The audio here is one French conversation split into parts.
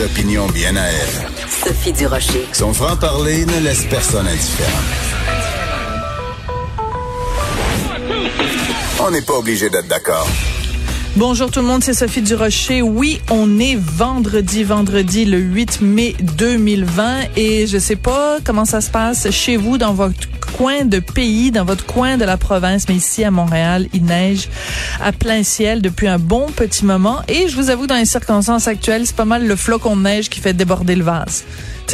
des opinions bien à elle. Sophie Durocher. Son franc-parler ne laisse personne indifférent. On n'est pas obligé d'être d'accord. Bonjour tout le monde, c'est Sophie Durocher. Oui, on est vendredi, vendredi le 8 mai 2020 et je sais pas comment ça se passe chez vous dans votre coin de pays, dans votre coin de la province, mais ici à Montréal, il neige à plein ciel depuis un bon petit moment et je vous avoue dans les circonstances actuelles, c'est pas mal le flocon de neige qui fait déborder le vase.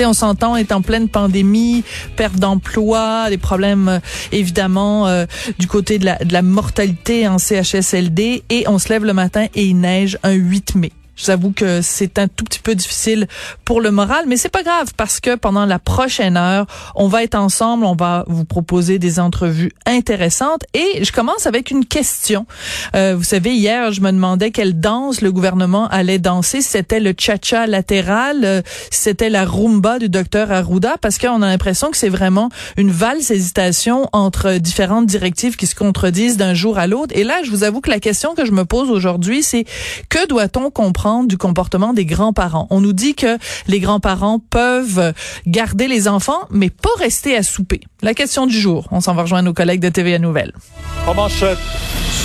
On s'entend, on est en pleine pandémie, perte d'emploi, des problèmes euh, évidemment euh, du côté de la, de la mortalité en CHSLD et on se lève le matin et il neige un 8 mai. J'avoue que c'est un tout petit peu difficile pour le moral, mais c'est pas grave parce que pendant la prochaine heure, on va être ensemble, on va vous proposer des entrevues intéressantes et je commence avec une question. Euh, vous savez, hier, je me demandais quelle danse le gouvernement allait danser. C'était le cha-cha latéral, euh, c'était la rumba du docteur Arruda parce qu'on a l'impression que c'est vraiment une valse hésitation entre différentes directives qui se contredisent d'un jour à l'autre. Et là, je vous avoue que la question que je me pose aujourd'hui, c'est que doit-on comprendre du comportement des grands-parents. On nous dit que les grands-parents peuvent garder les enfants, mais pas rester à souper. La question du jour. On s'en va rejoindre nos collègues de TVA Nouvelles.